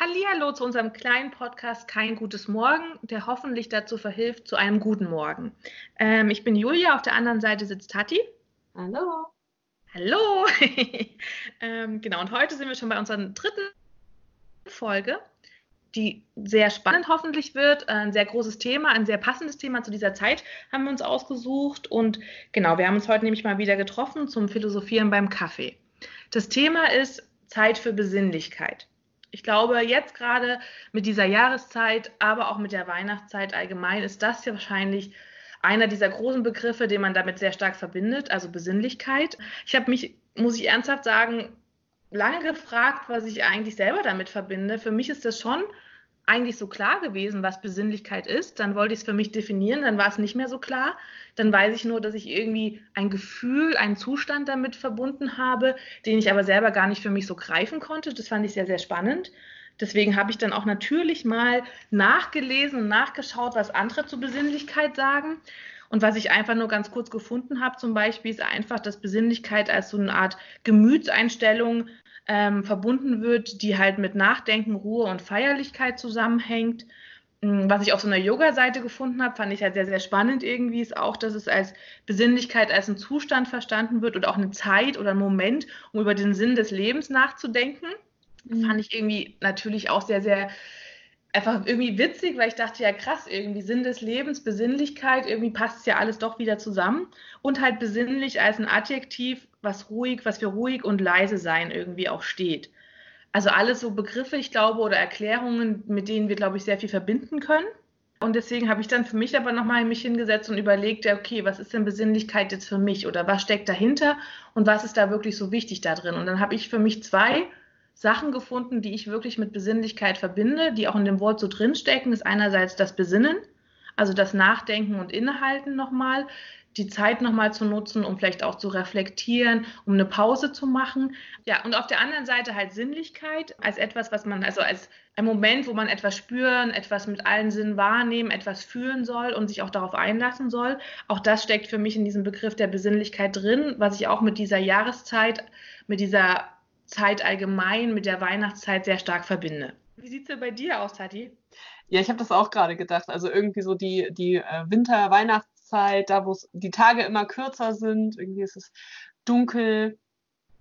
Hallihallo zu unserem kleinen Podcast Kein gutes Morgen, der hoffentlich dazu verhilft zu einem guten Morgen. Ähm, ich bin Julia, auf der anderen Seite sitzt Tati. Hallo. Hallo. ähm, genau, und heute sind wir schon bei unserer dritten Folge, die sehr spannend hoffentlich wird. Ein sehr großes Thema, ein sehr passendes Thema zu dieser Zeit haben wir uns ausgesucht. Und genau, wir haben uns heute nämlich mal wieder getroffen zum Philosophieren beim Kaffee. Das Thema ist Zeit für Besinnlichkeit ich glaube, jetzt gerade mit dieser Jahreszeit, aber auch mit der Weihnachtszeit allgemein, ist das ja wahrscheinlich einer dieser großen Begriffe, den man damit sehr stark verbindet, also Besinnlichkeit. Ich habe mich, muss ich ernsthaft sagen, lange gefragt, was ich eigentlich selber damit verbinde. Für mich ist das schon eigentlich so klar gewesen, was Besinnlichkeit ist. Dann wollte ich es für mich definieren, dann war es nicht mehr so klar. Dann weiß ich nur, dass ich irgendwie ein Gefühl, einen Zustand damit verbunden habe, den ich aber selber gar nicht für mich so greifen konnte. Das fand ich sehr, sehr spannend. Deswegen habe ich dann auch natürlich mal nachgelesen und nachgeschaut, was andere zur Besinnlichkeit sagen. Und was ich einfach nur ganz kurz gefunden habe, zum Beispiel, ist einfach, dass Besinnlichkeit als so eine Art Gemütseinstellung ähm, verbunden wird, die halt mit Nachdenken, Ruhe und Feierlichkeit zusammenhängt. Mm, was ich auf so einer Yoga-Seite gefunden habe, fand ich halt sehr, sehr spannend irgendwie, ist auch, dass es als Besinnlichkeit, als ein Zustand verstanden wird oder auch eine Zeit oder ein Moment, um über den Sinn des Lebens nachzudenken. Mhm. Fand ich irgendwie natürlich auch sehr, sehr einfach irgendwie witzig, weil ich dachte, ja krass, irgendwie Sinn des Lebens, Besinnlichkeit, irgendwie passt es ja alles doch wieder zusammen. Und halt besinnlich als ein Adjektiv, was ruhig, was für ruhig und leise sein irgendwie auch steht. Also alles so Begriffe, ich glaube, oder Erklärungen, mit denen wir, glaube ich, sehr viel verbinden können. Und deswegen habe ich dann für mich aber nochmal mich hingesetzt und überlegt, okay, was ist denn Besinnlichkeit jetzt für mich oder was steckt dahinter und was ist da wirklich so wichtig da drin? Und dann habe ich für mich zwei Sachen gefunden, die ich wirklich mit Besinnlichkeit verbinde, die auch in dem Wort so drinstecken. Ist einerseits das Besinnen, also das Nachdenken und Innehalten nochmal die Zeit nochmal zu nutzen, um vielleicht auch zu reflektieren, um eine Pause zu machen. Ja, und auf der anderen Seite halt Sinnlichkeit als etwas, was man, also als ein Moment, wo man etwas spüren, etwas mit allen Sinnen wahrnehmen, etwas fühlen soll und sich auch darauf einlassen soll. Auch das steckt für mich in diesem Begriff der Besinnlichkeit drin, was ich auch mit dieser Jahreszeit, mit dieser Zeit allgemein, mit der Weihnachtszeit sehr stark verbinde. Wie sieht es denn bei dir aus, Tati? Ja, ich habe das auch gerade gedacht. Also irgendwie so die, die äh, Winter-Weihnachts- Jahreszeit, da wo die Tage immer kürzer sind, irgendwie ist es dunkel.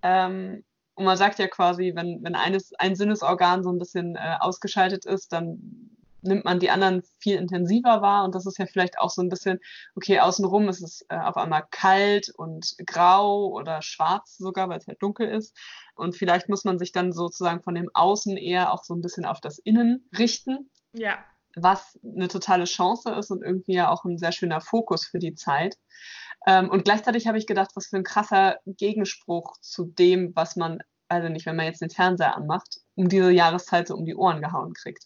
Ähm, und man sagt ja quasi, wenn, wenn eines, ein Sinnesorgan so ein bisschen äh, ausgeschaltet ist, dann nimmt man die anderen viel intensiver wahr. Und das ist ja vielleicht auch so ein bisschen, okay, außenrum ist es äh, auf einmal kalt und grau oder schwarz sogar, weil es halt dunkel ist. Und vielleicht muss man sich dann sozusagen von dem Außen eher auch so ein bisschen auf das Innen richten. Ja was eine totale Chance ist und irgendwie ja auch ein sehr schöner Fokus für die Zeit. Ähm, und gleichzeitig habe ich gedacht, was für ein krasser Gegenspruch zu dem, was man, also nicht, wenn man jetzt den Fernseher anmacht, um diese Jahreszeit so um die Ohren gehauen kriegt.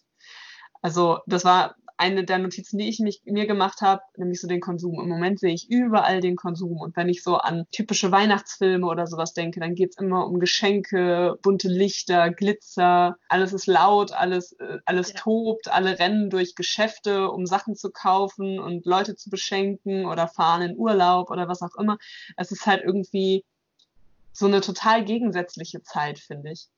Also das war eine der Notizen, die ich mich, mir gemacht habe, nämlich so den Konsum. Im Moment sehe ich überall den Konsum. Und wenn ich so an typische Weihnachtsfilme oder sowas denke, dann geht es immer um Geschenke, bunte Lichter, Glitzer. Alles ist laut, alles, äh, alles ja. tobt, alle rennen durch Geschäfte, um Sachen zu kaufen und Leute zu beschenken oder fahren in Urlaub oder was auch immer. Es ist halt irgendwie so eine total gegensätzliche Zeit, finde ich.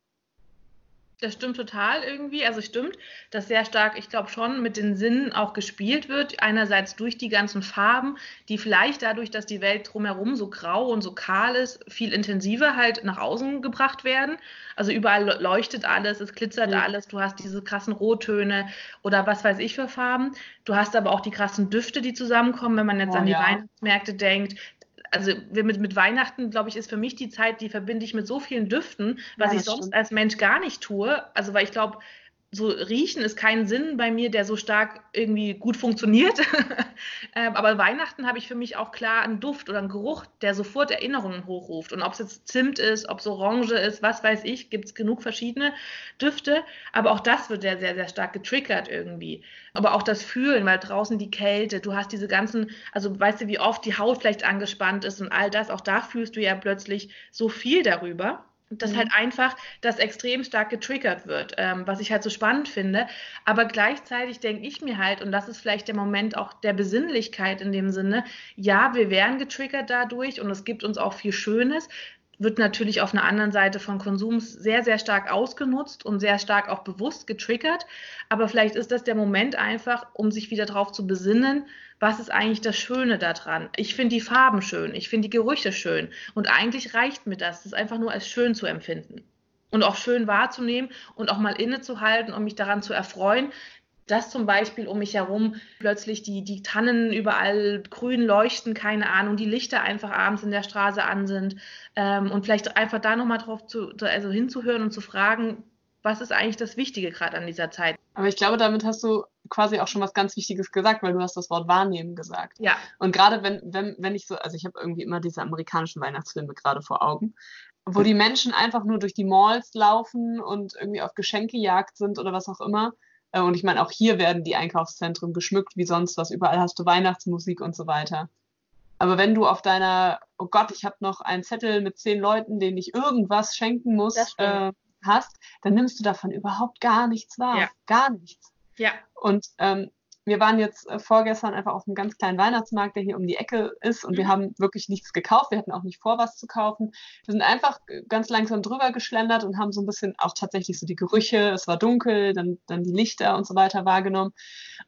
Das stimmt total irgendwie. Also stimmt, dass sehr stark, ich glaube schon, mit den Sinnen auch gespielt wird. Einerseits durch die ganzen Farben, die vielleicht dadurch, dass die Welt drumherum so grau und so kahl ist, viel intensiver halt nach außen gebracht werden. Also überall leuchtet alles, es glitzert mhm. alles, du hast diese krassen Rottöne oder was weiß ich für Farben. Du hast aber auch die krassen Düfte, die zusammenkommen, wenn man jetzt oh, an die ja. Weihnachtsmärkte denkt also mit, mit Weihnachten, glaube ich, ist für mich die Zeit, die verbinde ich mit so vielen Düften, was ja, ich sonst stimmt. als Mensch gar nicht tue. Also weil ich glaube, so riechen ist kein Sinn bei mir, der so stark irgendwie gut funktioniert. Ähm, aber Weihnachten habe ich für mich auch klar einen Duft oder einen Geruch, der sofort Erinnerungen hochruft. Und ob es jetzt Zimt ist, ob es Orange ist, was weiß ich, gibt es genug verschiedene Düfte. Aber auch das wird ja sehr, sehr stark getriggert irgendwie. Aber auch das Fühlen, weil draußen die Kälte, du hast diese ganzen, also weißt du, wie oft die Haut vielleicht angespannt ist und all das, auch da fühlst du ja plötzlich so viel darüber dass mhm. halt einfach das extrem stark getriggert wird, ähm, was ich halt so spannend finde. Aber gleichzeitig denke ich mir halt, und das ist vielleicht der Moment auch der Besinnlichkeit in dem Sinne, ja, wir werden getriggert dadurch und es gibt uns auch viel Schönes. Wird natürlich auf einer anderen Seite von Konsums sehr, sehr stark ausgenutzt und sehr stark auch bewusst getriggert. Aber vielleicht ist das der Moment einfach, um sich wieder darauf zu besinnen, was ist eigentlich das Schöne daran? Ich finde die Farben schön, ich finde die Gerüche schön. Und eigentlich reicht mir das, das einfach nur als schön zu empfinden. Und auch schön wahrzunehmen und auch mal innezuhalten und mich daran zu erfreuen, dass zum Beispiel um mich herum plötzlich die, die Tannen überall grün leuchten, keine Ahnung, die Lichter einfach abends in der Straße an sind ähm, und vielleicht einfach da nochmal drauf zu, also hinzuhören und zu fragen, was ist eigentlich das Wichtige gerade an dieser Zeit. Aber ich glaube, damit hast du quasi auch schon was ganz Wichtiges gesagt, weil du hast das Wort wahrnehmen gesagt. Ja. Und gerade wenn, wenn, wenn ich so, also ich habe irgendwie immer diese amerikanischen Weihnachtsfilme gerade vor Augen, wo die Menschen einfach nur durch die Malls laufen und irgendwie auf Geschenkejagd sind oder was auch immer und ich meine, auch hier werden die Einkaufszentren geschmückt wie sonst was. Überall hast du Weihnachtsmusik und so weiter. Aber wenn du auf deiner, oh Gott, ich habe noch einen Zettel mit zehn Leuten, denen ich irgendwas schenken muss, äh, hast, dann nimmst du davon überhaupt gar nichts wahr. Ja. Gar nichts. Ja. Und ähm, wir waren jetzt äh, vorgestern einfach auf einem ganz kleinen Weihnachtsmarkt, der hier um die Ecke ist und mhm. wir haben wirklich nichts gekauft. Wir hatten auch nicht vor, was zu kaufen. Wir sind einfach ganz langsam drüber geschlendert und haben so ein bisschen auch tatsächlich so die Gerüche, es war dunkel, dann, dann die Lichter und so weiter wahrgenommen.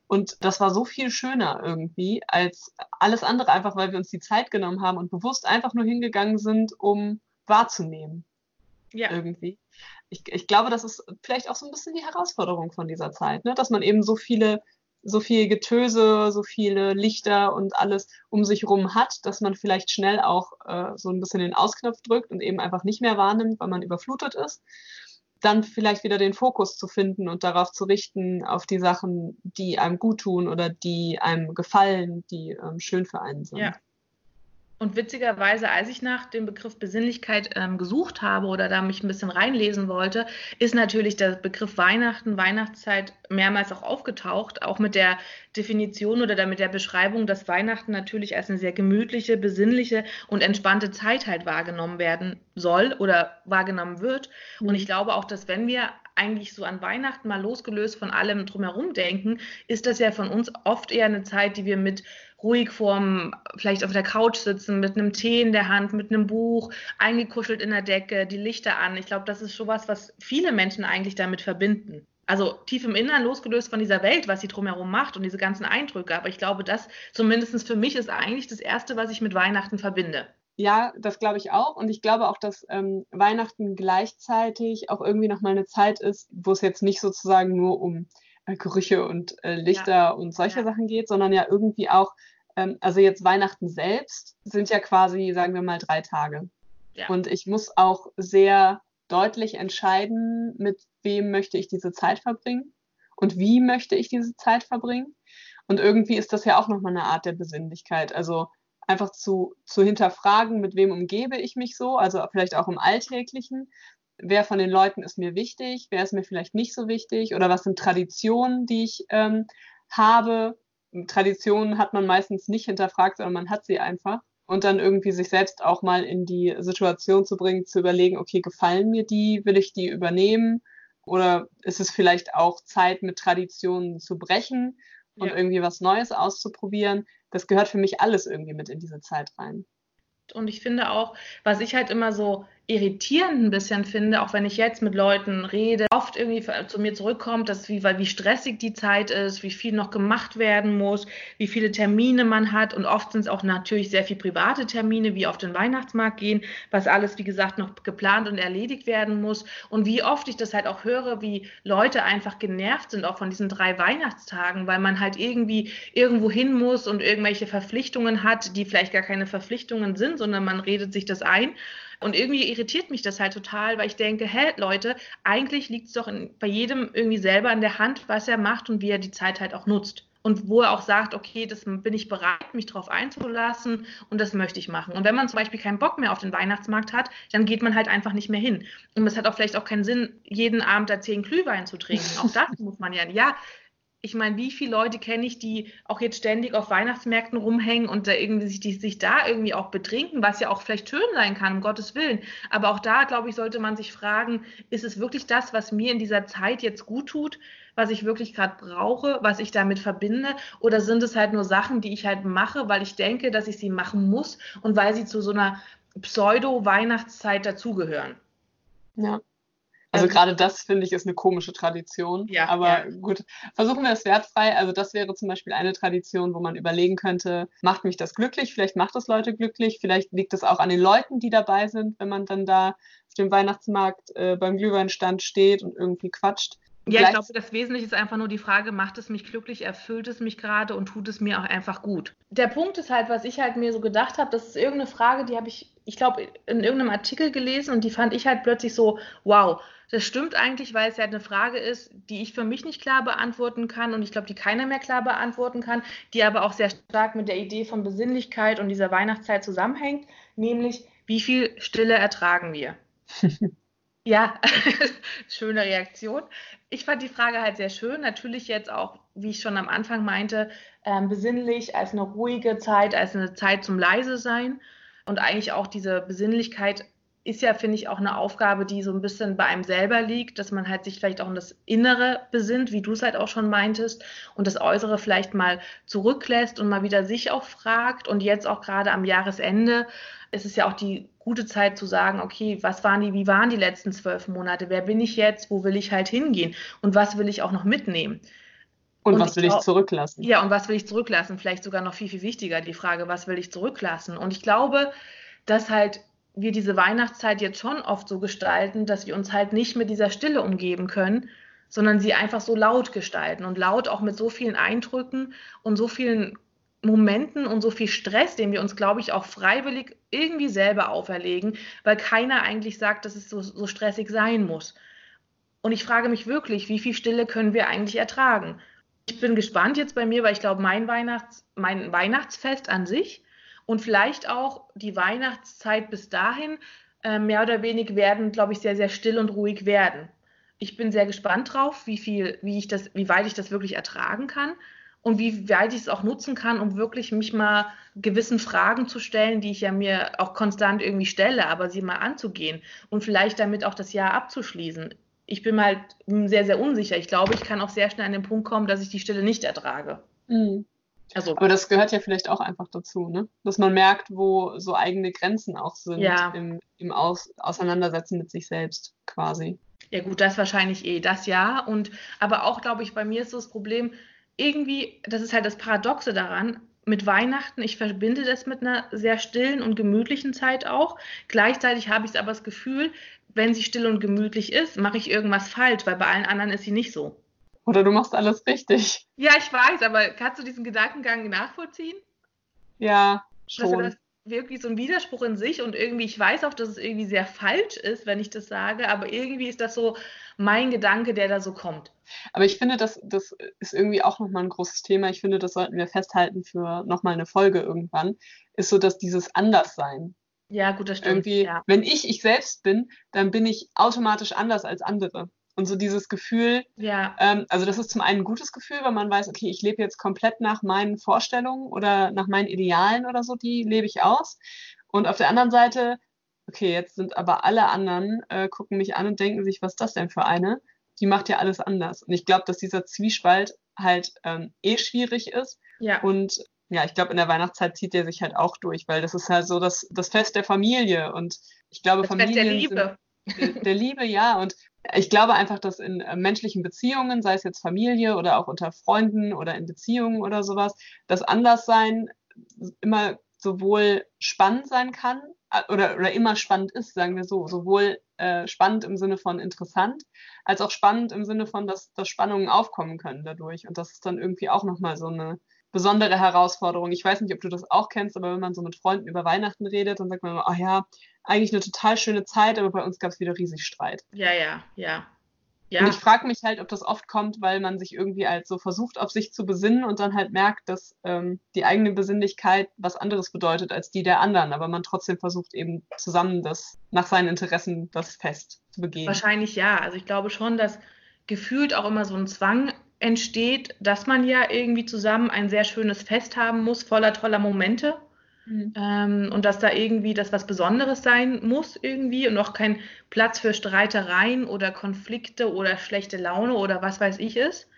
Und das war so viel schöner irgendwie als alles andere, einfach weil wir uns die Zeit genommen haben und bewusst einfach nur hingegangen sind, um wahrzunehmen. Ja. Irgendwie. Ich, ich glaube, das ist vielleicht auch so ein bisschen die Herausforderung von dieser Zeit, ne? dass man eben so viele so viel Getöse, so viele Lichter und alles um sich rum hat, dass man vielleicht schnell auch äh, so ein bisschen den Ausknopf drückt und eben einfach nicht mehr wahrnimmt, weil man überflutet ist. Dann vielleicht wieder den Fokus zu finden und darauf zu richten, auf die Sachen, die einem gut tun oder die einem gefallen, die ähm, schön für einen sind. Ja. Und witzigerweise, als ich nach dem Begriff Besinnlichkeit ähm, gesucht habe oder da mich ein bisschen reinlesen wollte, ist natürlich der Begriff Weihnachten, Weihnachtszeit mehrmals auch aufgetaucht, auch mit der Definition oder mit der Beschreibung, dass Weihnachten natürlich als eine sehr gemütliche, besinnliche und entspannte Zeit halt wahrgenommen werden soll oder wahrgenommen wird. Mhm. Und ich glaube auch, dass wenn wir eigentlich so an Weihnachten mal losgelöst von allem drumherum denken, ist das ja von uns oft eher eine Zeit, die wir mit ruhig vorm, vielleicht auf der Couch sitzen, mit einem Tee in der Hand, mit einem Buch, eingekuschelt in der Decke, die Lichter an. Ich glaube, das ist schon was, was viele Menschen eigentlich damit verbinden. Also tief im Innern losgelöst von dieser Welt, was sie drumherum macht und diese ganzen Eindrücke. Aber ich glaube, das zumindest für mich ist eigentlich das Erste, was ich mit Weihnachten verbinde. Ja, das glaube ich auch. Und ich glaube auch, dass ähm, Weihnachten gleichzeitig auch irgendwie nochmal eine Zeit ist, wo es jetzt nicht sozusagen nur um Gerüche und äh, Lichter ja. und solche ja. Sachen geht, sondern ja irgendwie auch, ähm, also jetzt Weihnachten selbst sind ja quasi, sagen wir mal, drei Tage. Ja. Und ich muss auch sehr deutlich entscheiden, mit wem möchte ich diese Zeit verbringen und wie möchte ich diese Zeit verbringen. Und irgendwie ist das ja auch nochmal eine Art der Besinnlichkeit. Also einfach zu, zu hinterfragen, mit wem umgebe ich mich so, also vielleicht auch im Alltäglichen wer von den Leuten ist mir wichtig, wer ist mir vielleicht nicht so wichtig oder was sind Traditionen, die ich ähm, habe. Traditionen hat man meistens nicht hinterfragt, sondern man hat sie einfach. Und dann irgendwie sich selbst auch mal in die Situation zu bringen, zu überlegen, okay, gefallen mir die, will ich die übernehmen? Oder ist es vielleicht auch Zeit, mit Traditionen zu brechen und ja. irgendwie was Neues auszuprobieren? Das gehört für mich alles irgendwie mit in diese Zeit rein. Und ich finde auch, was ich halt immer so irritierend ein bisschen finde, auch wenn ich jetzt mit Leuten rede, oft irgendwie zu mir zurückkommt, dass wie, weil wie stressig die Zeit ist, wie viel noch gemacht werden muss, wie viele Termine man hat. Und oft sind es auch natürlich sehr viele private Termine, wie auf den Weihnachtsmarkt gehen, was alles wie gesagt noch geplant und erledigt werden muss. Und wie oft ich das halt auch höre, wie Leute einfach genervt sind auch von diesen drei Weihnachtstagen, weil man halt irgendwie irgendwo hin muss und irgendwelche Verpflichtungen hat, die vielleicht gar keine Verpflichtungen sind, sondern man redet sich das ein und irgendwie irritiert mich das halt total, weil ich denke, hä, Leute, eigentlich liegt es doch in, bei jedem irgendwie selber in der Hand, was er macht und wie er die Zeit halt auch nutzt. Und wo er auch sagt, okay, das bin ich bereit, mich darauf einzulassen und das möchte ich machen. Und wenn man zum Beispiel keinen Bock mehr auf den Weihnachtsmarkt hat, dann geht man halt einfach nicht mehr hin. Und es hat auch vielleicht auch keinen Sinn, jeden Abend da zehn Glühwein zu trinken. Auch das muss man ja. Ja, ich meine, wie viele Leute kenne ich, die auch jetzt ständig auf Weihnachtsmärkten rumhängen und da irgendwie sich, die, sich da irgendwie auch betrinken, was ja auch vielleicht schön sein kann, um Gottes Willen. Aber auch da, glaube ich, sollte man sich fragen, ist es wirklich das, was mir in dieser Zeit jetzt gut tut, was ich wirklich gerade brauche, was ich damit verbinde? Oder sind es halt nur Sachen, die ich halt mache, weil ich denke, dass ich sie machen muss und weil sie zu so einer Pseudo-Weihnachtszeit dazugehören. Ja. Also ähm, gerade das finde ich ist eine komische Tradition. Ja, aber ja. gut, versuchen wir es wertfrei. Also das wäre zum Beispiel eine Tradition, wo man überlegen könnte, macht mich das glücklich? Vielleicht macht es Leute glücklich. Vielleicht liegt es auch an den Leuten, die dabei sind, wenn man dann da auf dem Weihnachtsmarkt äh, beim Glühweinstand steht und irgendwie quatscht. Ja, ich glaube, das Wesentliche ist einfach nur die Frage, macht es mich glücklich, erfüllt es mich gerade und tut es mir auch einfach gut. Der Punkt ist halt, was ich halt mir so gedacht habe, das ist irgendeine Frage, die habe ich, ich glaube, in irgendeinem Artikel gelesen und die fand ich halt plötzlich so, wow, das stimmt eigentlich, weil es ja eine Frage ist, die ich für mich nicht klar beantworten kann und ich glaube, die keiner mehr klar beantworten kann, die aber auch sehr stark mit der Idee von Besinnlichkeit und dieser Weihnachtszeit zusammenhängt, nämlich wie viel Stille ertragen wir? Ja, schöne Reaktion. Ich fand die Frage halt sehr schön. Natürlich jetzt auch, wie ich schon am Anfang meinte, ähm, besinnlich als eine ruhige Zeit, als eine Zeit zum Leise sein. Und eigentlich auch diese Besinnlichkeit ist ja, finde ich, auch eine Aufgabe, die so ein bisschen bei einem selber liegt, dass man halt sich vielleicht auch um das Innere besinnt, wie du es halt auch schon meintest, und das Äußere vielleicht mal zurücklässt und mal wieder sich auch fragt. Und jetzt auch gerade am Jahresende ist es ja auch die gute Zeit zu sagen, okay, was waren die, wie waren die letzten zwölf Monate? Wer bin ich jetzt? Wo will ich halt hingehen? Und was will ich auch noch mitnehmen? Und, und was will ich, ich zurücklassen? Ja, und was will ich zurücklassen? Vielleicht sogar noch viel, viel wichtiger die Frage, was will ich zurücklassen? Und ich glaube, dass halt wir diese Weihnachtszeit jetzt schon oft so gestalten, dass wir uns halt nicht mit dieser Stille umgeben können, sondern sie einfach so laut gestalten und laut auch mit so vielen Eindrücken und so vielen Momenten und so viel Stress, den wir uns, glaube ich, auch freiwillig irgendwie selber auferlegen, weil keiner eigentlich sagt, dass es so, so stressig sein muss. Und ich frage mich wirklich, wie viel Stille können wir eigentlich ertragen? Ich bin gespannt jetzt bei mir, weil ich glaube, mein, Weihnachts-, mein Weihnachtsfest an sich und vielleicht auch die Weihnachtszeit bis dahin äh, mehr oder weniger werden, glaube ich, sehr, sehr still und ruhig werden. Ich bin sehr gespannt drauf, wie viel, wie ich das, wie weit ich das wirklich ertragen kann und wie weit ich es auch nutzen kann, um wirklich mich mal gewissen Fragen zu stellen, die ich ja mir auch konstant irgendwie stelle, aber sie mal anzugehen und vielleicht damit auch das Jahr abzuschließen. Ich bin halt sehr, sehr unsicher. Ich glaube, ich kann auch sehr schnell an den Punkt kommen, dass ich die Stille nicht ertrage. Mhm. Also, aber das gehört ja vielleicht auch einfach dazu, ne? dass man merkt, wo so eigene Grenzen auch sind ja. im, im Aus Auseinandersetzen mit sich selbst quasi. Ja gut, das wahrscheinlich eh, das ja. Und aber auch, glaube ich, bei mir ist so das Problem, irgendwie, das ist halt das Paradoxe daran, mit Weihnachten, ich verbinde das mit einer sehr stillen und gemütlichen Zeit auch. Gleichzeitig habe ich aber das Gefühl, wenn sie still und gemütlich ist, mache ich irgendwas falsch, weil bei allen anderen ist sie nicht so. Oder du machst alles richtig. Ja, ich weiß, aber kannst du diesen Gedankengang nachvollziehen? Ja, schon. Dass das wirklich so ein Widerspruch in sich und irgendwie, ich weiß auch, dass es irgendwie sehr falsch ist, wenn ich das sage, aber irgendwie ist das so mein Gedanke, der da so kommt. Aber ich finde, das, das ist irgendwie auch nochmal ein großes Thema. Ich finde, das sollten wir festhalten für nochmal eine Folge irgendwann. Ist so, dass dieses Anderssein. Ja, gut, das stimmt. Irgendwie, ja. wenn ich ich selbst bin, dann bin ich automatisch anders als andere. Und so dieses Gefühl, ja. ähm, also das ist zum einen ein gutes Gefühl, weil man weiß, okay, ich lebe jetzt komplett nach meinen Vorstellungen oder nach meinen Idealen oder so, die lebe ich aus. Und auf der anderen Seite, okay, jetzt sind aber alle anderen, äh, gucken mich an und denken sich, was ist das denn für eine? Die macht ja alles anders. Und ich glaube, dass dieser Zwiespalt halt ähm, eh schwierig ist. Ja. Und ja, ich glaube, in der Weihnachtszeit zieht der sich halt auch durch, weil das ist halt so das, das Fest der Familie. Und ich glaube, das Familien. Fest der Liebe. Sind, der Liebe, ja. Und ich glaube einfach, dass in äh, menschlichen Beziehungen, sei es jetzt Familie oder auch unter Freunden oder in Beziehungen oder sowas, das Anderssein immer sowohl spannend sein kann äh, oder, oder immer spannend ist, sagen wir so, sowohl äh, spannend im Sinne von interessant, als auch spannend im Sinne von, dass, dass Spannungen aufkommen können dadurch. Und das ist dann irgendwie auch nochmal so eine besondere Herausforderung. Ich weiß nicht, ob du das auch kennst, aber wenn man so mit Freunden über Weihnachten redet, dann sagt man immer, ach ja, eigentlich eine total schöne Zeit, aber bei uns gab es wieder riesig Streit. Ja, ja, ja. Ja. Und ich frage mich halt, ob das oft kommt, weil man sich irgendwie halt so versucht, auf sich zu besinnen und dann halt merkt, dass ähm, die eigene Besinnlichkeit was anderes bedeutet als die der anderen, aber man trotzdem versucht eben zusammen das nach seinen Interessen das Fest zu begehen. Wahrscheinlich ja. Also ich glaube schon, dass gefühlt auch immer so ein Zwang entsteht, dass man ja irgendwie zusammen ein sehr schönes Fest haben muss, voller toller Momente. Mhm. Ähm, und dass da irgendwie das was Besonderes sein muss irgendwie und auch kein Platz für Streitereien oder Konflikte oder schlechte Laune oder was weiß ich ist.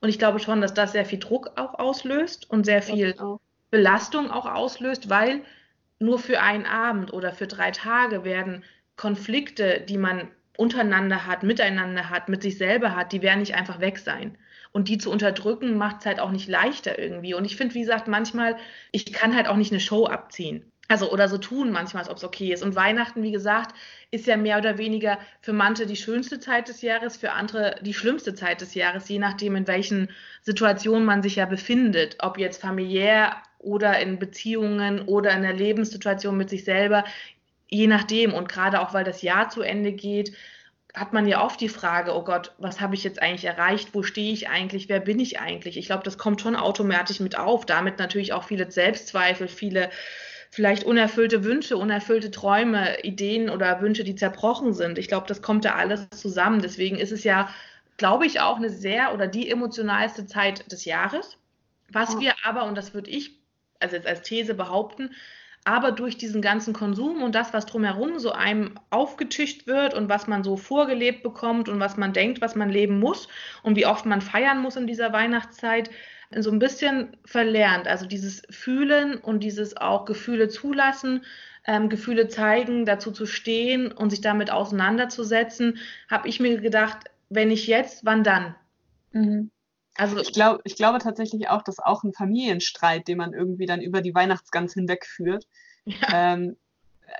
Und ich glaube schon, dass das sehr viel Druck auch auslöst und sehr viel auch. Belastung auch auslöst, weil nur für einen Abend oder für drei Tage werden Konflikte, die man untereinander hat, miteinander hat, mit sich selber hat, die werden nicht einfach weg sein. Und die zu unterdrücken, macht es halt auch nicht leichter irgendwie. Und ich finde, wie gesagt, manchmal, ich kann halt auch nicht eine Show abziehen. Also oder so tun manchmal, als ob es okay ist. Und Weihnachten, wie gesagt, ist ja mehr oder weniger für manche die schönste Zeit des Jahres, für andere die schlimmste Zeit des Jahres, je nachdem, in welchen Situationen man sich ja befindet. Ob jetzt familiär oder in Beziehungen oder in der Lebenssituation mit sich selber, je nachdem. Und gerade auch, weil das Jahr zu Ende geht, hat man ja oft die Frage, oh Gott, was habe ich jetzt eigentlich erreicht? Wo stehe ich eigentlich? Wer bin ich eigentlich? Ich glaube, das kommt schon automatisch mit auf. Damit natürlich auch viele Selbstzweifel, viele vielleicht unerfüllte Wünsche, unerfüllte Träume, Ideen oder Wünsche, die zerbrochen sind. Ich glaube, das kommt da alles zusammen. Deswegen ist es ja, glaube ich, auch eine sehr oder die emotionalste Zeit des Jahres. Was wir aber, und das würde ich also jetzt als These behaupten, aber durch diesen ganzen Konsum und das, was drumherum so einem aufgetischt wird und was man so vorgelebt bekommt und was man denkt, was man leben muss und wie oft man feiern muss in dieser Weihnachtszeit, so ein bisschen verlernt. Also dieses Fühlen und dieses auch Gefühle zulassen, ähm, Gefühle zeigen, dazu zu stehen und sich damit auseinanderzusetzen, habe ich mir gedacht, wenn nicht jetzt, wann dann? Mhm. Also ich, glaub, ich glaube tatsächlich auch, dass auch ein Familienstreit, den man irgendwie dann über die Weihnachtsgans hinwegführt, ja. ähm,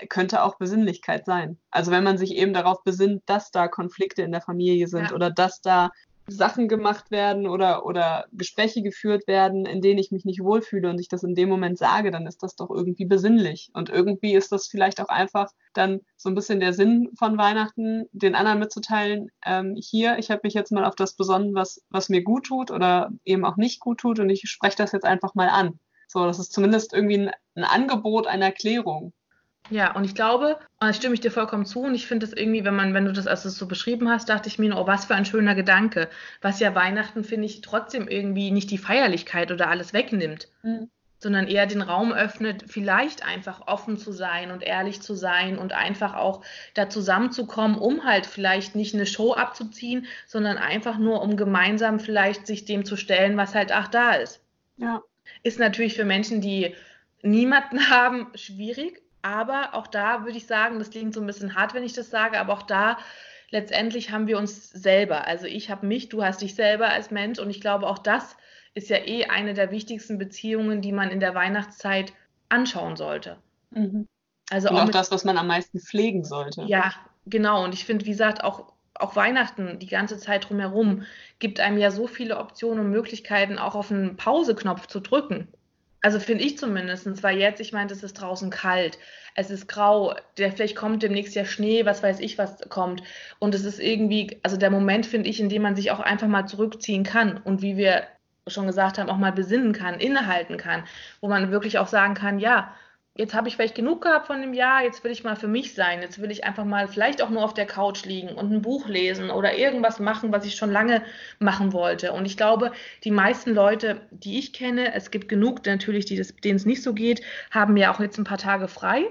könnte auch Besinnlichkeit sein. Also wenn man sich eben darauf besinnt, dass da Konflikte in der Familie sind ja. oder dass da Sachen gemacht werden oder, oder Gespräche geführt werden, in denen ich mich nicht wohlfühle und ich das in dem Moment sage, dann ist das doch irgendwie besinnlich. Und irgendwie ist das vielleicht auch einfach dann so ein bisschen der Sinn von Weihnachten, den anderen mitzuteilen, ähm, hier, ich habe mich jetzt mal auf das besonnen, was, was mir gut tut oder eben auch nicht gut tut und ich spreche das jetzt einfach mal an. So, das ist zumindest irgendwie ein, ein Angebot einer Erklärung. Ja, und ich glaube, und da stimme ich dir vollkommen zu, und ich finde das irgendwie, wenn man, wenn du das als so beschrieben hast, dachte ich mir, oh, was für ein schöner Gedanke. Was ja Weihnachten, finde ich, trotzdem irgendwie nicht die Feierlichkeit oder alles wegnimmt, mhm. sondern eher den Raum öffnet, vielleicht einfach offen zu sein und ehrlich zu sein und einfach auch da zusammenzukommen, um halt vielleicht nicht eine Show abzuziehen, sondern einfach nur, um gemeinsam vielleicht sich dem zu stellen, was halt ach da ist. Ja. Ist natürlich für Menschen, die niemanden haben, schwierig, aber auch da würde ich sagen, das klingt so ein bisschen hart, wenn ich das sage, aber auch da letztendlich haben wir uns selber. Also ich habe mich, du hast dich selber als Mensch und ich glaube, auch das ist ja eh eine der wichtigsten Beziehungen, die man in der Weihnachtszeit anschauen sollte. Mhm. Also und auch, auch das, was man am meisten pflegen sollte. Ja, genau. Und ich finde, wie gesagt, auch, auch Weihnachten die ganze Zeit drumherum gibt einem ja so viele Optionen und Möglichkeiten, auch auf einen Pauseknopf zu drücken. Also finde ich zumindest, weil jetzt, ich meine, es ist draußen kalt, es ist grau, der, vielleicht kommt demnächst ja Schnee, was weiß ich, was kommt. Und es ist irgendwie, also der Moment, finde ich, in dem man sich auch einfach mal zurückziehen kann und wie wir schon gesagt haben, auch mal besinnen kann, innehalten kann, wo man wirklich auch sagen kann, ja, jetzt habe ich vielleicht genug gehabt von dem Jahr, jetzt will ich mal für mich sein, jetzt will ich einfach mal vielleicht auch nur auf der Couch liegen und ein Buch lesen oder irgendwas machen, was ich schon lange machen wollte. Und ich glaube, die meisten Leute, die ich kenne, es gibt genug natürlich, denen es nicht so geht, haben ja auch jetzt ein paar Tage frei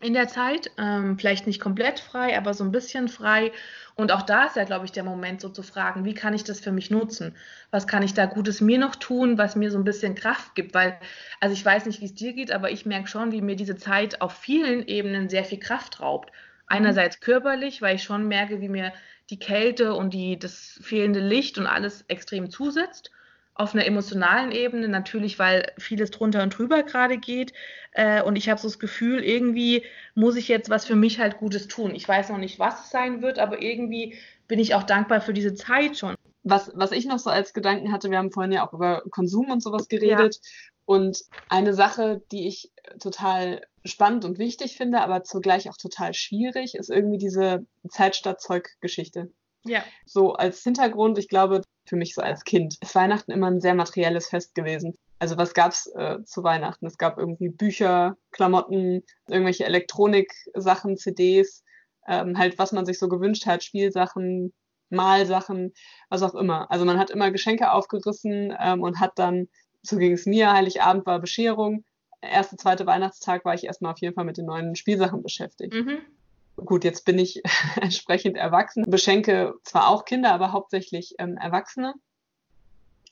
in der Zeit. Ähm, vielleicht nicht komplett frei, aber so ein bisschen frei. Und auch da ist ja, glaube ich, der Moment, so zu fragen, wie kann ich das für mich nutzen? Was kann ich da Gutes mir noch tun, was mir so ein bisschen Kraft gibt? Weil, also ich weiß nicht, wie es dir geht, aber ich merke schon, wie mir diese Zeit auf vielen Ebenen sehr viel Kraft raubt. Einerseits körperlich, weil ich schon merke, wie mir die Kälte und die, das fehlende Licht und alles extrem zusetzt auf einer emotionalen Ebene, natürlich, weil vieles drunter und drüber gerade geht. Äh, und ich habe so das Gefühl, irgendwie muss ich jetzt was für mich halt Gutes tun. Ich weiß noch nicht, was es sein wird, aber irgendwie bin ich auch dankbar für diese Zeit schon. Was, was ich noch so als Gedanken hatte, wir haben vorhin ja auch über Konsum und sowas geredet. Ja. Und eine Sache, die ich total spannend und wichtig finde, aber zugleich auch total schwierig, ist irgendwie diese Zeit statt Zeug-Geschichte. Ja. So als Hintergrund, ich glaube, für mich so als Kind ist Weihnachten immer ein sehr materielles Fest gewesen. Also was gab's äh, zu Weihnachten? Es gab irgendwie Bücher, Klamotten, irgendwelche Elektronik-Sachen, CDs, ähm, halt was man sich so gewünscht hat, Spielsachen, Malsachen, was auch immer. Also man hat immer Geschenke aufgerissen ähm, und hat dann, so ging es mir, Heiligabend war Bescherung, erste, zweite Weihnachtstag war ich erstmal auf jeden Fall mit den neuen Spielsachen beschäftigt. Mhm. Gut, jetzt bin ich entsprechend erwachsen, beschenke zwar auch Kinder, aber hauptsächlich ähm, Erwachsene.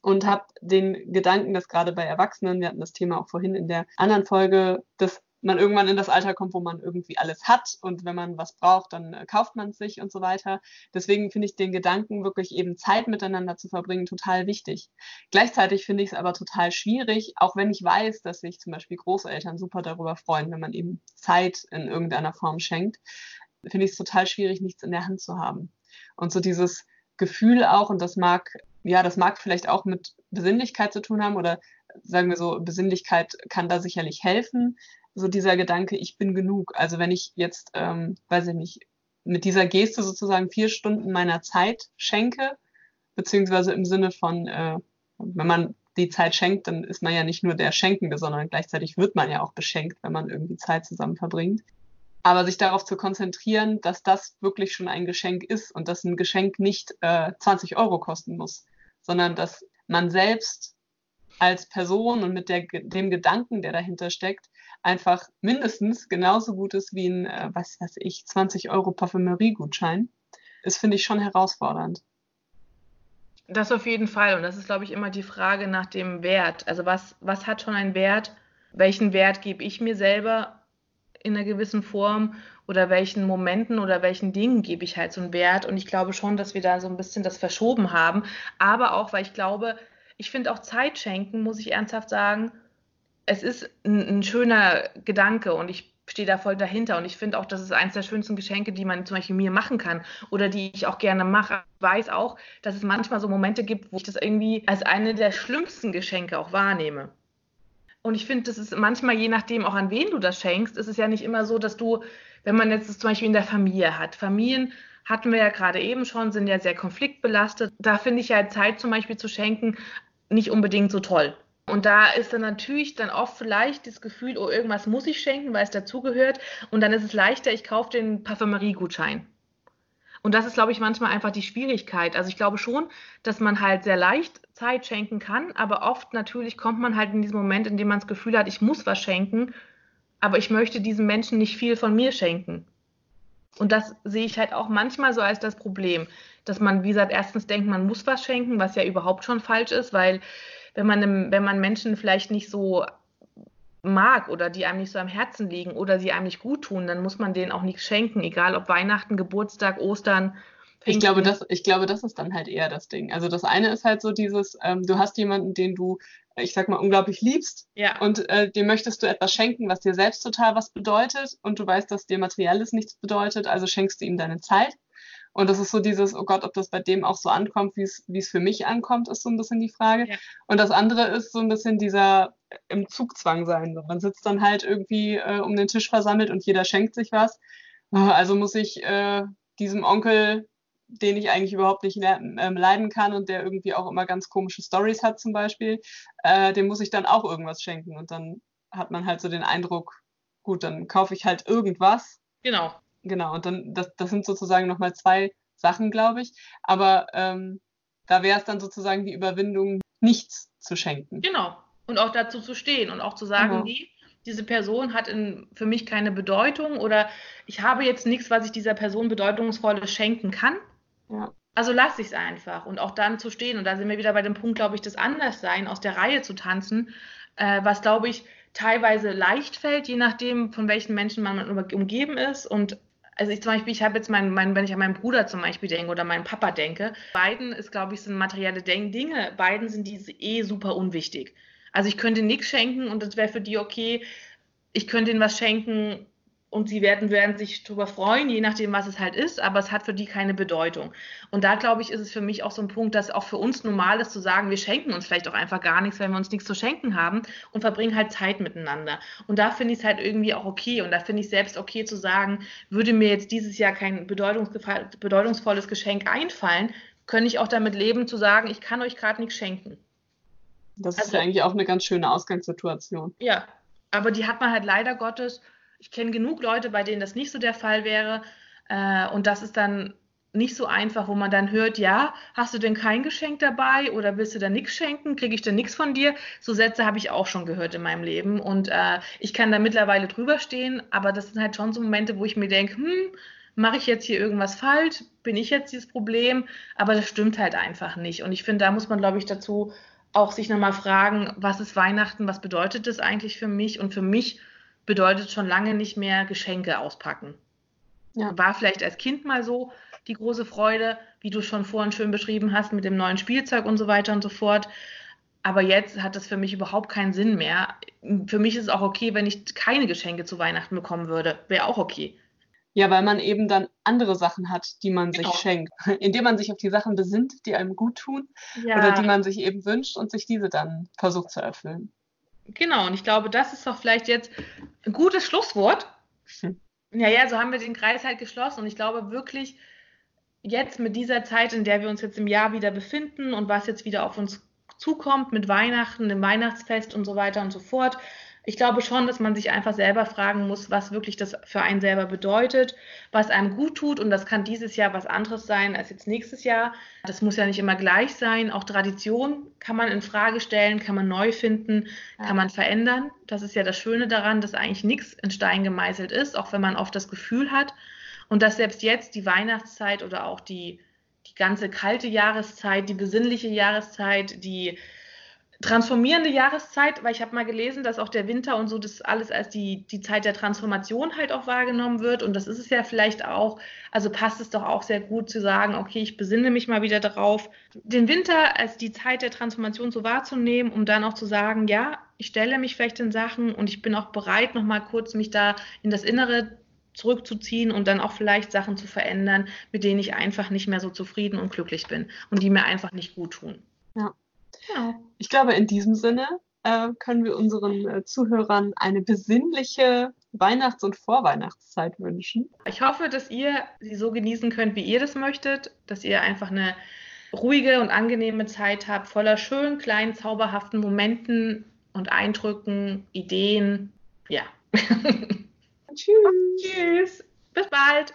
Und habe den Gedanken, dass gerade bei Erwachsenen, wir hatten das Thema auch vorhin in der anderen Folge, das man irgendwann in das Alter kommt, wo man irgendwie alles hat und wenn man was braucht, dann äh, kauft man es sich und so weiter. Deswegen finde ich den Gedanken, wirklich eben Zeit miteinander zu verbringen, total wichtig. Gleichzeitig finde ich es aber total schwierig, auch wenn ich weiß, dass sich zum Beispiel Großeltern super darüber freuen, wenn man eben Zeit in irgendeiner Form schenkt, finde ich es total schwierig, nichts in der Hand zu haben. Und so dieses Gefühl auch, und das mag, ja, das mag vielleicht auch mit Besinnlichkeit zu tun haben oder sagen wir so, Besinnlichkeit kann da sicherlich helfen. So dieser Gedanke, ich bin genug. Also wenn ich jetzt, ähm, weiß ich nicht, mit dieser Geste sozusagen vier Stunden meiner Zeit schenke, beziehungsweise im Sinne von, äh, wenn man die Zeit schenkt, dann ist man ja nicht nur der Schenkende, sondern gleichzeitig wird man ja auch beschenkt, wenn man irgendwie Zeit zusammen verbringt. Aber sich darauf zu konzentrieren, dass das wirklich schon ein Geschenk ist und dass ein Geschenk nicht äh, 20 Euro kosten muss, sondern dass man selbst als Person und mit der, dem Gedanken, der dahinter steckt, einfach mindestens genauso gut ist wie ein, äh, was weiß ich, 20 Euro Parfümerie-Gutschein, ist, finde ich, schon herausfordernd. Das auf jeden Fall. Und das ist, glaube ich, immer die Frage nach dem Wert. Also was, was hat schon einen Wert? Welchen Wert gebe ich mir selber in einer gewissen Form? Oder welchen Momenten oder welchen Dingen gebe ich halt so einen Wert? Und ich glaube schon, dass wir da so ein bisschen das verschoben haben. Aber auch, weil ich glaube, ich finde auch Zeit schenken, muss ich ernsthaft sagen, es ist ein, ein schöner Gedanke und ich stehe da voll dahinter. Und ich finde auch, das ist eines der schönsten Geschenke, die man zum Beispiel mir machen kann oder die ich auch gerne mache. Ich weiß auch, dass es manchmal so Momente gibt, wo ich das irgendwie als eine der schlimmsten Geschenke auch wahrnehme. Und ich finde, das ist manchmal, je nachdem auch an wen du das schenkst, ist es ja nicht immer so, dass du, wenn man jetzt das zum Beispiel in der Familie hat, Familien hatten wir ja gerade eben schon, sind ja sehr konfliktbelastet. Da finde ich ja Zeit zum Beispiel zu schenken nicht unbedingt so toll. Und da ist dann natürlich dann oft vielleicht das Gefühl, oh, irgendwas muss ich schenken, weil es dazugehört. Und dann ist es leichter, ich kaufe den Parfümerie-Gutschein. Und das ist, glaube ich, manchmal einfach die Schwierigkeit. Also ich glaube schon, dass man halt sehr leicht Zeit schenken kann, aber oft natürlich kommt man halt in diesen Moment, in dem man das Gefühl hat, ich muss was schenken, aber ich möchte diesem Menschen nicht viel von mir schenken. Und das sehe ich halt auch manchmal so als das Problem, dass man, wie gesagt, erstens denkt, man muss was schenken, was ja überhaupt schon falsch ist, weil wenn man, einem, wenn man Menschen vielleicht nicht so mag oder die einem nicht so am Herzen liegen oder sie einem nicht gut tun, dann muss man denen auch nichts schenken, egal ob Weihnachten, Geburtstag, Ostern. Ich glaube, das, ich glaube, das ist dann halt eher das Ding. Also das eine ist halt so dieses, ähm, du hast jemanden, den du, ich sag mal, unglaublich liebst ja. und äh, dem möchtest du etwas schenken, was dir selbst total was bedeutet und du weißt, dass dir Materielles nichts bedeutet, also schenkst du ihm deine Zeit. Und das ist so dieses, oh Gott, ob das bei dem auch so ankommt, wie es für mich ankommt, ist so ein bisschen die Frage. Ja. Und das andere ist so ein bisschen dieser im Zugzwang sein. Man sitzt dann halt irgendwie äh, um den Tisch versammelt und jeder schenkt sich was. Also muss ich äh, diesem Onkel, den ich eigentlich überhaupt nicht ähm, leiden kann und der irgendwie auch immer ganz komische Stories hat zum Beispiel, äh, dem muss ich dann auch irgendwas schenken. Und dann hat man halt so den Eindruck, gut, dann kaufe ich halt irgendwas. Genau. Genau, und dann, das, das sind sozusagen nochmal zwei Sachen, glaube ich. Aber ähm, da wäre es dann sozusagen die Überwindung, nichts zu schenken. Genau. Und auch dazu zu stehen und auch zu sagen, genau. nee, diese Person hat in, für mich keine Bedeutung oder ich habe jetzt nichts, was ich dieser Person bedeutungsvolles schenken kann. Ja. Also lasse ich es einfach und auch dann zu stehen. Und da sind wir wieder bei dem Punkt, glaube ich, das Anderssein, aus der Reihe zu tanzen, äh, was, glaube ich, teilweise leicht fällt, je nachdem, von welchen Menschen man umgeben ist und also ich zum Beispiel, ich habe jetzt meinen, mein, wenn ich an meinen Bruder zum Beispiel denke oder meinen Papa denke, beiden ist, glaube ich, sind materielle Dinge, beiden sind diese eh super unwichtig. Also ich könnte nichts schenken und das wäre für die okay. Ich könnte ihnen was schenken und sie werden, werden sich darüber freuen, je nachdem, was es halt ist, aber es hat für die keine Bedeutung. Und da, glaube ich, ist es für mich auch so ein Punkt, dass auch für uns normal ist zu sagen, wir schenken uns vielleicht auch einfach gar nichts, wenn wir uns nichts zu schenken haben und verbringen halt Zeit miteinander. Und da finde ich es halt irgendwie auch okay und da finde ich selbst okay zu sagen, würde mir jetzt dieses Jahr kein bedeutungsvolles Geschenk einfallen, könnte ich auch damit leben zu sagen, ich kann euch gerade nichts schenken. Das also, ist ja eigentlich auch eine ganz schöne Ausgangssituation. Ja, aber die hat man halt leider Gottes ich kenne genug Leute, bei denen das nicht so der Fall wäre. Äh, und das ist dann nicht so einfach, wo man dann hört, ja, hast du denn kein Geschenk dabei oder willst du da nichts schenken? Kriege ich denn nichts von dir? So Sätze habe ich auch schon gehört in meinem Leben. Und äh, ich kann da mittlerweile drüber stehen, aber das sind halt schon so Momente, wo ich mir denke, hm, mache ich jetzt hier irgendwas falsch? Bin ich jetzt dieses Problem? Aber das stimmt halt einfach nicht. Und ich finde, da muss man, glaube ich, dazu auch sich nochmal fragen, was ist Weihnachten, was bedeutet das eigentlich für mich? Und für mich bedeutet schon lange nicht mehr Geschenke auspacken. Ja. War vielleicht als Kind mal so die große Freude, wie du schon vorhin schön beschrieben hast, mit dem neuen Spielzeug und so weiter und so fort. Aber jetzt hat das für mich überhaupt keinen Sinn mehr. Für mich ist es auch okay, wenn ich keine Geschenke zu Weihnachten bekommen würde. Wäre auch okay. Ja, weil man eben dann andere Sachen hat, die man genau. sich schenkt. Indem man sich auf die Sachen besinnt, die einem gut tun ja. oder die man sich eben wünscht und sich diese dann versucht zu erfüllen. Genau, und ich glaube, das ist doch vielleicht jetzt ein gutes Schlusswort. Hm. Ja, ja, so haben wir den Kreis halt geschlossen und ich glaube wirklich, jetzt mit dieser Zeit, in der wir uns jetzt im Jahr wieder befinden und was jetzt wieder auf uns zukommt mit Weihnachten, dem Weihnachtsfest und so weiter und so fort, ich glaube schon, dass man sich einfach selber fragen muss, was wirklich das für einen selber bedeutet, was einem gut tut. Und das kann dieses Jahr was anderes sein als jetzt nächstes Jahr. Das muss ja nicht immer gleich sein. Auch Tradition kann man in Frage stellen, kann man neu finden, kann man verändern. Das ist ja das Schöne daran, dass eigentlich nichts in Stein gemeißelt ist, auch wenn man oft das Gefühl hat. Und dass selbst jetzt die Weihnachtszeit oder auch die, die ganze kalte Jahreszeit, die besinnliche Jahreszeit, die transformierende Jahreszeit, weil ich habe mal gelesen, dass auch der Winter und so das alles als die, die Zeit der Transformation halt auch wahrgenommen wird. Und das ist es ja vielleicht auch. Also passt es doch auch sehr gut zu sagen, okay, ich besinne mich mal wieder darauf, den Winter als die Zeit der Transformation so wahrzunehmen, um dann auch zu sagen, ja, ich stelle mich vielleicht in Sachen und ich bin auch bereit, nochmal kurz mich da in das Innere zurückzuziehen und dann auch vielleicht Sachen zu verändern, mit denen ich einfach nicht mehr so zufrieden und glücklich bin und die mir einfach nicht gut tun. Ja. Ja. Ich glaube, in diesem Sinne äh, können wir unseren äh, Zuhörern eine besinnliche Weihnachts- und Vorweihnachtszeit wünschen. Ich hoffe, dass ihr sie so genießen könnt, wie ihr das möchtet, dass ihr einfach eine ruhige und angenehme Zeit habt, voller schönen, kleinen, zauberhaften Momenten und Eindrücken, Ideen. Ja. Tschüss. Tschüss. Bis bald.